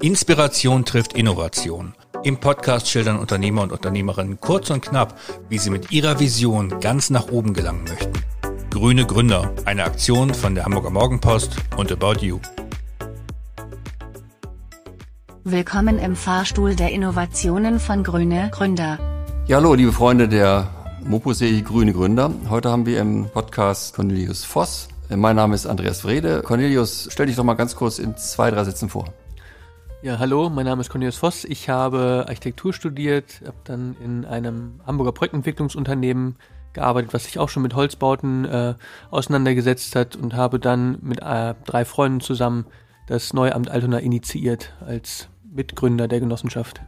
Inspiration trifft Innovation. Im Podcast schildern Unternehmer und Unternehmerinnen kurz und knapp, wie sie mit ihrer Vision ganz nach oben gelangen möchten. Grüne Gründer, eine Aktion von der Hamburger Morgenpost und About You. Willkommen im Fahrstuhl der Innovationen von Grüne Gründer. Ja, hallo, liebe Freunde der Mopo-Serie Grüne Gründer. Heute haben wir im Podcast Cornelius Voss. Mein Name ist Andreas Vrede. Cornelius, stell dich doch mal ganz kurz in zwei, drei Sätzen vor. Ja, hallo, mein Name ist Cornelius Voss. Ich habe Architektur studiert, habe dann in einem Hamburger Projektentwicklungsunternehmen gearbeitet, was sich auch schon mit Holzbauten äh, auseinandergesetzt hat und habe dann mit äh, drei Freunden zusammen das neue Amt Altona initiiert als Mitgründer der Genossenschaft.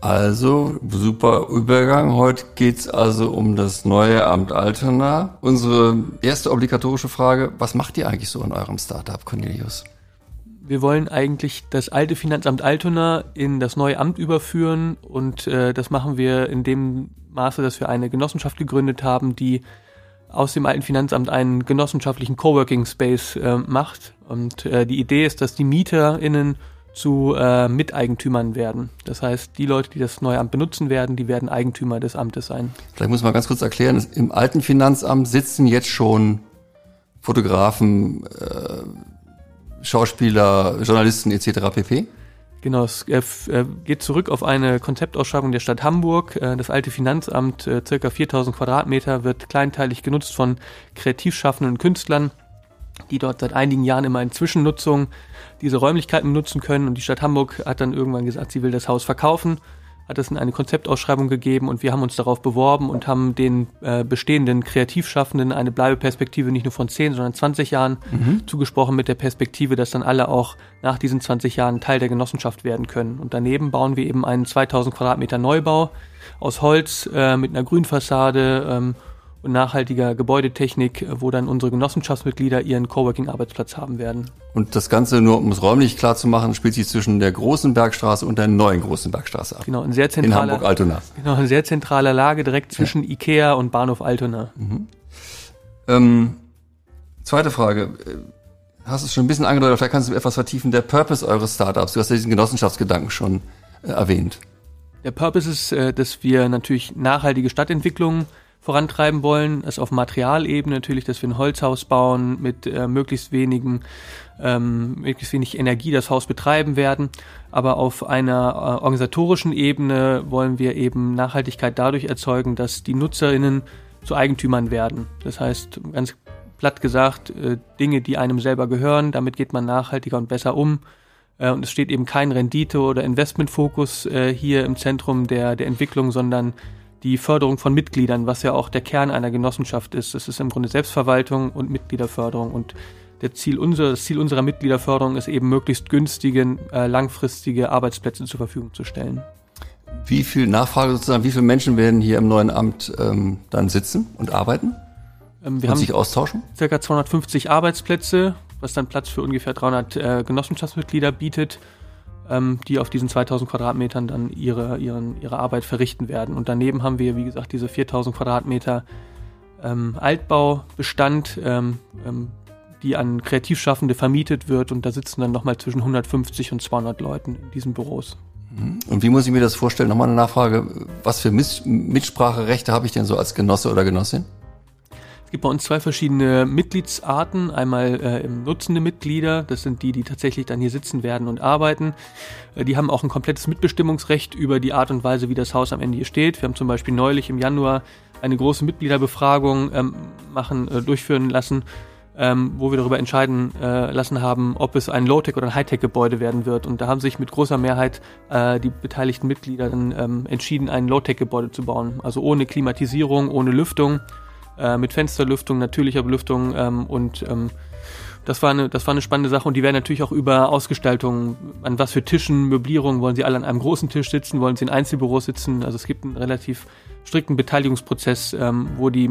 Also, super Übergang. Heute geht's also um das neue Amt Altona. Unsere erste obligatorische Frage, was macht ihr eigentlich so in eurem Startup, Cornelius? Wir wollen eigentlich das alte Finanzamt Altona in das neue Amt überführen und äh, das machen wir in dem Maße, dass wir eine Genossenschaft gegründet haben, die aus dem alten Finanzamt einen genossenschaftlichen Coworking Space äh, macht. Und äh, die Idee ist, dass die MieterInnen zu äh, Miteigentümern werden. Das heißt, die Leute, die das neue Amt benutzen werden, die werden Eigentümer des Amtes sein. Vielleicht muss man ganz kurz erklären, im alten Finanzamt sitzen jetzt schon Fotografen, äh, Schauspieler, Journalisten etc. pp. Genau, es äh, äh, geht zurück auf eine Konzeptausschreibung der Stadt Hamburg. Äh, das alte Finanzamt, circa 4000 Quadratmeter, wird kleinteilig genutzt von kreativ schaffenden Künstlern, die dort seit einigen Jahren immer in Zwischennutzung diese Räumlichkeiten benutzen können. Und die Stadt Hamburg hat dann irgendwann gesagt, sie will das Haus verkaufen hat es in eine Konzeptausschreibung gegeben und wir haben uns darauf beworben und haben den äh, bestehenden Kreativschaffenden eine Bleibeperspektive nicht nur von 10, sondern 20 Jahren mhm. zugesprochen mit der Perspektive, dass dann alle auch nach diesen 20 Jahren Teil der Genossenschaft werden können. Und daneben bauen wir eben einen 2000 Quadratmeter Neubau aus Holz äh, mit einer Grünfassade ähm, und nachhaltiger Gebäudetechnik, wo dann unsere Genossenschaftsmitglieder ihren Coworking-Arbeitsplatz haben werden. Und das Ganze, nur um es räumlich klar zu machen, spielt sich zwischen der großen Bergstraße und der neuen großen Bergstraße ab. Genau, in sehr zentraler, in Hamburg-Altona. Genau, in sehr zentraler Lage, direkt zwischen ja. Ikea und Bahnhof Altona. Mhm. Ähm, zweite Frage. Hast du es schon ein bisschen angedeutet, vielleicht kannst du etwas vertiefen. Der Purpose eures Startups, du hast ja diesen Genossenschaftsgedanken schon äh, erwähnt. Der Purpose ist, äh, dass wir natürlich nachhaltige Stadtentwicklungen vorantreiben wollen, ist auf Materialebene natürlich, dass wir ein Holzhaus bauen mit äh, möglichst wenigen, ähm, möglichst wenig Energie das Haus betreiben werden. Aber auf einer äh, organisatorischen Ebene wollen wir eben Nachhaltigkeit dadurch erzeugen, dass die NutzerInnen zu Eigentümern werden. Das heißt, ganz platt gesagt, äh, Dinge, die einem selber gehören, damit geht man nachhaltiger und besser um. Äh, und es steht eben kein Rendite- oder Investmentfokus äh, hier im Zentrum der, der Entwicklung, sondern die Förderung von Mitgliedern, was ja auch der Kern einer Genossenschaft ist. Es ist im Grunde Selbstverwaltung und Mitgliederförderung. Und der Ziel unser, das Ziel unserer Mitgliederförderung ist eben, möglichst günstige, äh, langfristige Arbeitsplätze zur Verfügung zu stellen. Wie viel Nachfrage sozusagen, wie viele Menschen werden hier im neuen Amt ähm, dann sitzen und arbeiten? Ähm, wir und haben sich austauschen? Circa 250 Arbeitsplätze, was dann Platz für ungefähr 300 äh, Genossenschaftsmitglieder bietet ähm, die auf diesen 2000 Quadratmetern dann ihre, ihren, ihre Arbeit verrichten werden. Und daneben haben wir, wie gesagt, diese 4000 Quadratmeter ähm, Altbaubestand, ähm, ähm, die an Kreativschaffende vermietet wird. Und da sitzen dann nochmal zwischen 150 und 200 Leuten in diesen Büros. Mhm. Und wie muss ich mir das vorstellen? Nochmal eine Nachfrage. Was für Mitspracherechte habe ich denn so als Genosse oder Genossin? Gibt bei uns zwei verschiedene Mitgliedsarten. Einmal äh, nutzende Mitglieder, das sind die, die tatsächlich dann hier sitzen werden und arbeiten. Äh, die haben auch ein komplettes Mitbestimmungsrecht über die Art und Weise, wie das Haus am Ende hier steht. Wir haben zum Beispiel neulich im Januar eine große Mitgliederbefragung ähm, machen, äh, durchführen lassen, ähm, wo wir darüber entscheiden äh, lassen haben, ob es ein Low-Tech oder ein High-Tech-Gebäude werden wird. Und da haben sich mit großer Mehrheit äh, die beteiligten Mitglieder dann ähm, entschieden, ein Low-Tech-Gebäude zu bauen. Also ohne Klimatisierung, ohne Lüftung äh, mit Fensterlüftung, natürlicher Belüftung ähm, und ähm, das war, eine, das war eine spannende Sache und die werden natürlich auch über Ausgestaltung, an was für Tischen, Möblierungen, wollen sie alle an einem großen Tisch sitzen, wollen sie in Einzelbüros sitzen. Also es gibt einen relativ strikten Beteiligungsprozess, ähm, wo die,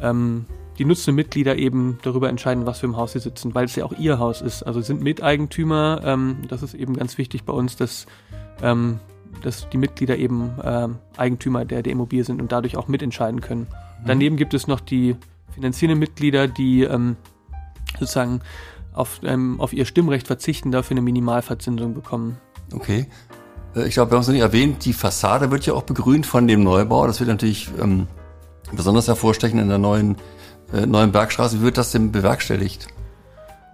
ähm, die nutzenden Mitglieder eben darüber entscheiden, was wir im Haus sie sitzen, weil es ja auch ihr Haus ist. Also sind Miteigentümer, ähm, das ist eben ganz wichtig bei uns, dass, ähm, dass die Mitglieder eben ähm, Eigentümer der, der Immobilie sind und dadurch auch mitentscheiden können. Daneben gibt es noch die finanzierenden Mitglieder, die ähm, sozusagen auf, ähm, auf ihr Stimmrecht verzichten, dafür eine Minimalverzinsung bekommen. Okay. Äh, ich glaube, wir haben es noch nicht erwähnt, die Fassade wird ja auch begrünt von dem Neubau. Das wird natürlich ähm, besonders hervorstechen in der neuen, äh, neuen Bergstraße. Wie wird das denn bewerkstelligt?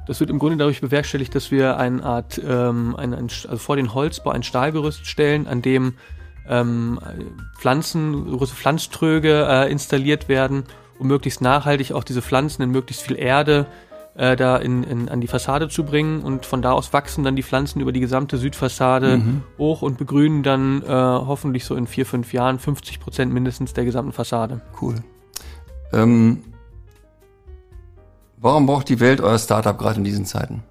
Das wird im Grunde dadurch bewerkstelligt, dass wir eine Art, ähm, ein, ein, also vor den Holzbau ein Stahlgerüst stellen, an dem ähm, Pflanzen, große Pflanztröge äh, installiert werden, um möglichst nachhaltig auch diese Pflanzen in möglichst viel Erde äh, da in, in, an die Fassade zu bringen und von da aus wachsen dann die Pflanzen über die gesamte Südfassade mhm. hoch und begrünen dann äh, hoffentlich so in vier, fünf Jahren 50 Prozent mindestens der gesamten Fassade. Cool. Ähm, warum braucht die Welt euer Startup gerade in diesen Zeiten?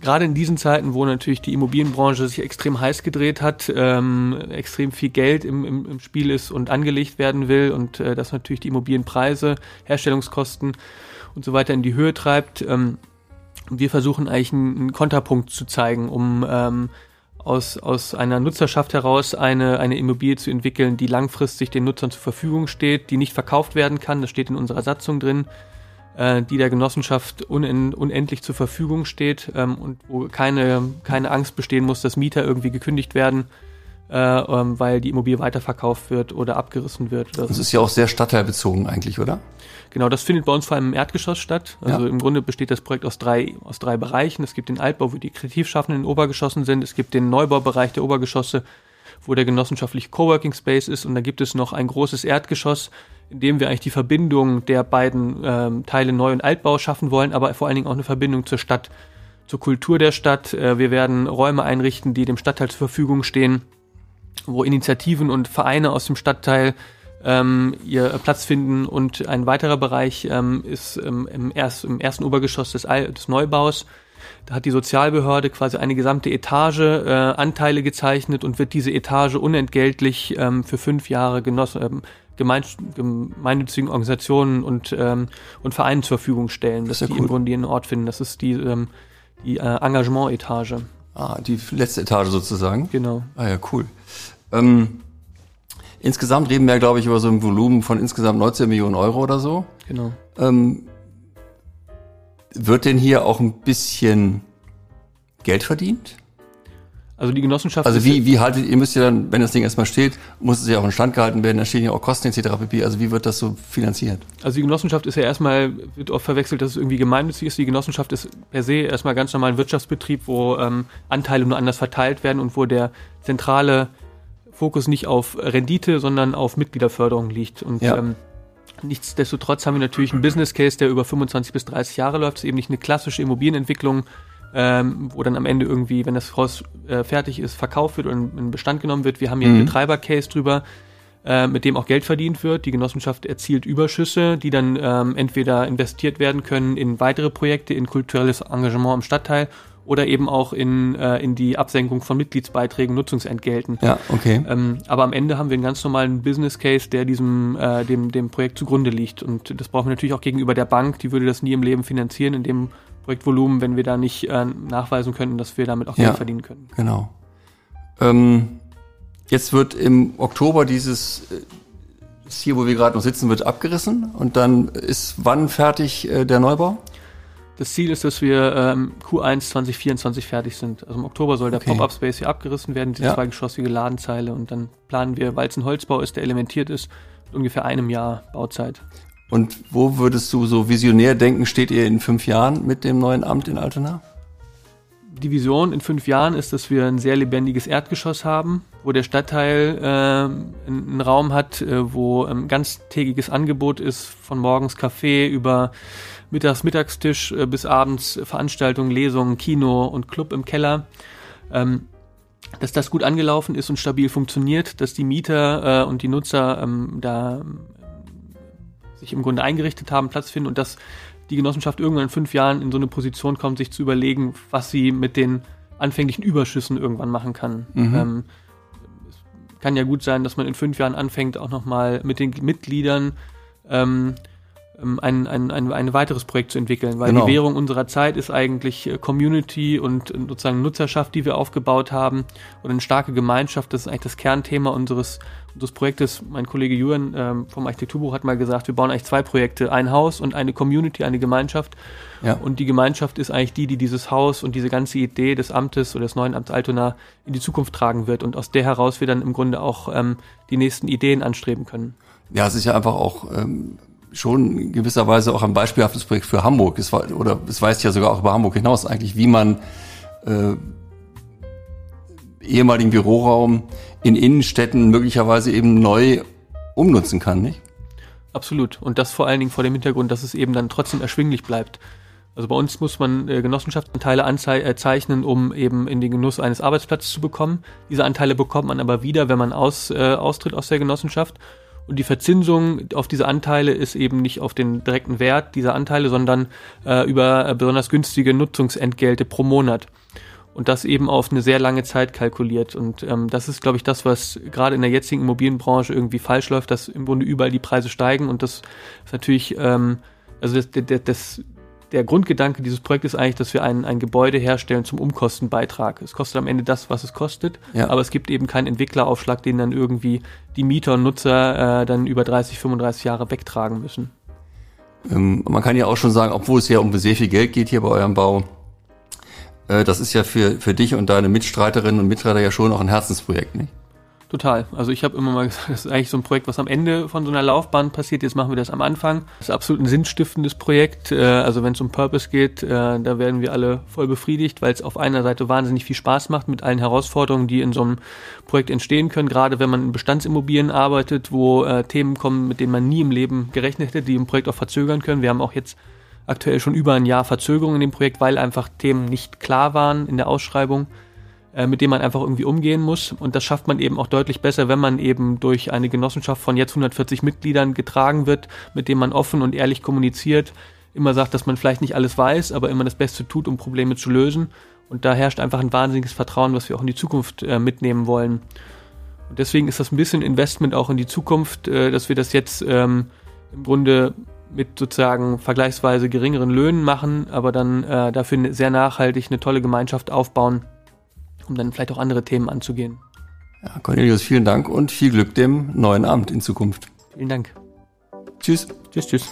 Gerade in diesen Zeiten, wo natürlich die Immobilienbranche sich extrem heiß gedreht hat, ähm, extrem viel Geld im, im, im Spiel ist und angelegt werden will und äh, das natürlich die Immobilienpreise, Herstellungskosten und so weiter in die Höhe treibt. Ähm, wir versuchen eigentlich einen, einen Konterpunkt zu zeigen, um ähm, aus, aus einer Nutzerschaft heraus eine, eine Immobilie zu entwickeln, die langfristig den Nutzern zur Verfügung steht, die nicht verkauft werden kann. Das steht in unserer Satzung drin äh, die der Genossenschaft unen, unendlich zur Verfügung steht ähm, und wo keine, keine Angst bestehen muss, dass Mieter irgendwie gekündigt werden, äh, ähm, weil die Immobilie weiterverkauft wird oder abgerissen wird. Das ist ja auch sehr stadtteilbezogen eigentlich, oder? Genau, das findet bei uns vor allem im Erdgeschoss statt. Also ja. im Grunde besteht das Projekt aus drei, aus drei Bereichen. Es gibt den Altbau, wo die Kreativschaffenden in Obergeschossen sind. Es gibt den Neubaubereich der Obergeschosse, wo der genossenschaftliche Coworking Space ist. Und da gibt es noch ein großes Erdgeschoss, indem wir eigentlich die Verbindung der beiden ähm, Teile Neu- und Altbau schaffen wollen, aber vor allen Dingen auch eine Verbindung zur Stadt, zur Kultur der Stadt. Äh, wir werden Räume einrichten, die dem Stadtteil zur Verfügung stehen, wo Initiativen und Vereine aus dem Stadtteil ähm, ihr Platz finden. Und ein weiterer Bereich ähm, ist ähm, im, erst, im ersten Obergeschoss des, Al des Neubaus. Da hat die Sozialbehörde quasi eine gesamte Etage äh, Anteile gezeichnet und wird diese Etage unentgeltlich ähm, für fünf Jahre genossen, ähm, gemeinnützigen Organisationen und, ähm, und Vereinen zur Verfügung stellen, dass das die cool. im Grunde ihren Ort finden. Das ist die, ähm, die äh, Engagement-Etage. Ah, die letzte Etage sozusagen? Genau. Ah ja, cool. Ähm, insgesamt reden wir, glaube ich, über so ein Volumen von insgesamt 19 Millionen Euro oder so. Genau. Ähm, wird denn hier auch ein bisschen Geld verdient? Also die Genossenschaft. Also wie, wie haltet ihr müsst ja dann, wenn das Ding erstmal steht, muss es ja auch in Stand gehalten werden, da stehen ja auch Kosten etc. pp. Also wie wird das so finanziert? Also die Genossenschaft ist ja erstmal, wird oft verwechselt, dass es irgendwie gemeinnützig ist. Die Genossenschaft ist per se erstmal ganz normal ein Wirtschaftsbetrieb, wo ähm, Anteile nur anders verteilt werden und wo der zentrale Fokus nicht auf Rendite, sondern auf Mitgliederförderung liegt. Und ja. ähm, nichtsdestotrotz haben wir natürlich einen Business Case, der über 25 bis 30 Jahre läuft. Es ist eben nicht eine klassische Immobilienentwicklung, ähm, wo dann am Ende irgendwie, wenn das Haus äh, fertig ist, verkauft wird und in Bestand genommen wird. Wir haben hier mhm. einen Betreiber-Case drüber, äh, mit dem auch Geld verdient wird. Die Genossenschaft erzielt Überschüsse, die dann ähm, entweder investiert werden können in weitere Projekte, in kulturelles Engagement im Stadtteil oder eben auch in, äh, in die Absenkung von Mitgliedsbeiträgen, Nutzungsentgelten. Ja, okay. Ähm, aber am Ende haben wir einen ganz normalen Business Case, der diesem äh, dem, dem Projekt zugrunde liegt. Und das brauchen wir natürlich auch gegenüber der Bank, die würde das nie im Leben finanzieren, in dem Projektvolumen, wenn wir da nicht äh, nachweisen könnten, dass wir damit auch ja, Geld verdienen können. Genau. Ähm, jetzt wird im Oktober dieses äh, das hier, wo wir gerade noch sitzen, wird abgerissen und dann ist wann fertig äh, der Neubau? Das Ziel ist, dass wir ähm, Q1 2024 fertig sind. Also im Oktober soll der okay. Pop-Up Space hier abgerissen werden, die ja. zweigeschossige Ladenzeile und dann planen wir, weil es ein Holzbau ist, der elementiert ist, ungefähr einem Jahr Bauzeit. Und wo würdest du so visionär denken, steht ihr in fünf Jahren mit dem neuen Amt in Altona? Die Vision in fünf Jahren ist, dass wir ein sehr lebendiges Erdgeschoss haben, wo der Stadtteil äh, einen Raum hat, äh, wo ein ganztägiges Angebot ist, von morgens Kaffee über mittags Mittagstisch äh, bis abends Veranstaltungen, Lesungen, Kino und Club im Keller. Ähm, dass das gut angelaufen ist und stabil funktioniert, dass die Mieter äh, und die Nutzer ähm, da sich im Grunde eingerichtet haben, Platz finden und dass die Genossenschaft irgendwann in fünf Jahren in so eine Position kommt, sich zu überlegen, was sie mit den anfänglichen Überschüssen irgendwann machen kann. Mhm. Ähm, es kann ja gut sein, dass man in fünf Jahren anfängt, auch nochmal mit den Mitgliedern ähm, ein, ein, ein, ein weiteres Projekt zu entwickeln, weil Genau. die Währung unserer Zeit ist eigentlich äh, Community und äh, sozusagen Nutzerschaft, die wir aufgebaut haben und eine starke Gemeinschaft. Das ist eigentlich das Kernthema unseres, unseres Projektes. Mein Kollege Jürgen ähm, vom Architekturbuch hat mal gesagt, wir bauen eigentlich zwei Projekte, ein Haus und eine Community, eine Gemeinschaft. Ja. Und die Gemeinschaft ist eigentlich die, die dieses Haus und diese ganze Idee des Amtes oder des neuen Amts Altona in die Zukunft tragen wird und aus der heraus wir dann im Grunde auch ähm, die nächsten Ideen anstreben können. Ja, es ist ja einfach auch ähm, schon in gewisser Weise auch ein beispielhaftes Projekt für Hamburg. Es war, oder es weist ja sogar auch über Hamburg hinaus eigentlich, wie man äh, ehemaligen Büroraum in Innenstädten möglicherweise eben neu umnutzen kann, nicht? Absolut. Und das vor allen Dingen vor dem Hintergrund, dass es eben dann trotzdem erschwinglich bleibt. Also bei uns muss man äh, Genossenschaftsanteile äh, zeichnen, um eben in den Genuss eines Arbeitsplatzes zu bekommen. Diese Anteile bekommt man aber wieder, wenn man aus, äh, austritt aus der Genossenschaft. Und die Verzinsung auf diese Anteile ist eben nicht auf den direkten Wert dieser Anteile, sondern äh, über äh, besonders günstige Nutzungsentgelte pro Monat. Und das eben auf eine sehr lange Zeit kalkuliert. Und ähm, das ist, glaube ich, das, was gerade in der jetzigen Immobilienbranche irgendwie falsch läuft, dass im Grunde überall die Preise steigen. Und das ist natürlich, ähm, also das, das, das, der Grundgedanke dieses Projektes ist eigentlich, dass wir ein, ein Gebäude herstellen zum Umkostenbeitrag. Es kostet am Ende das, was es kostet, Ja. aber es gibt eben keinen Entwickleraufschlag, den dann irgendwie die Mieter und Nutzer äh, dann über 30, 35 Jahre wegtragen müssen. Ähm, man kann ja auch schon sagen, obwohl es ja um sehr viel Geld geht hier bei eurem Bau, äh, das ist ja für, für dich und deine Mitstreiterinnen und Mitstreiter ja schon auch ein Herzensprojekt, nicht? Total. Also ich habe immer mal gesagt, das ist eigentlich so ein Projekt, was am Ende von so einer Laufbahn passiert. Jetzt machen wir das am Anfang. Das ist absolut ein sinnstiftendes Projekt. Äh, Also wenn es um Purpose geht, äh, da werden wir alle voll befriedigt, weil es auf einer Seite wahnsinnig viel Spaß macht mit allen Herausforderungen, die in so einem Projekt entstehen können. Gerade wenn man in Bestandsimmobilien arbeitet, wo äh, Themen kommen, mit denen man nie im Leben gerechnet hätte, die im Projekt auch verzögern können. Wir haben auch jetzt aktuell schon über ein Jahr Verzögerung in dem Projekt, weil einfach Themen nicht klar waren in der Ausschreibung äh, mit dem man einfach irgendwie umgehen muss. Und das schafft man eben auch deutlich besser, wenn man eben durch eine Genossenschaft von jetzt 140 Mitgliedern getragen wird, mit dem man offen und ehrlich kommuniziert, immer sagt, dass man vielleicht nicht alles weiß, aber immer das Beste tut, um Probleme zu lösen. Und da herrscht einfach ein wahnsinniges Vertrauen, was wir auch in die Zukunft äh, mitnehmen wollen. Und deswegen ist das ein bisschen Investment auch in die Zukunft, äh, dass wir das jetzt ähm, im Grunde mit sozusagen vergleichsweise geringeren Löhnen machen, aber dann äh, dafür sehr nachhaltig eine tolle Gemeinschaft aufbauen, um dann vielleicht auch andere Themen anzugehen. Ja, Cornelius, vielen Dank und viel Glück dem neuen Amt in Zukunft. Vielen Dank. Tschüss. Tschüss, tschüss.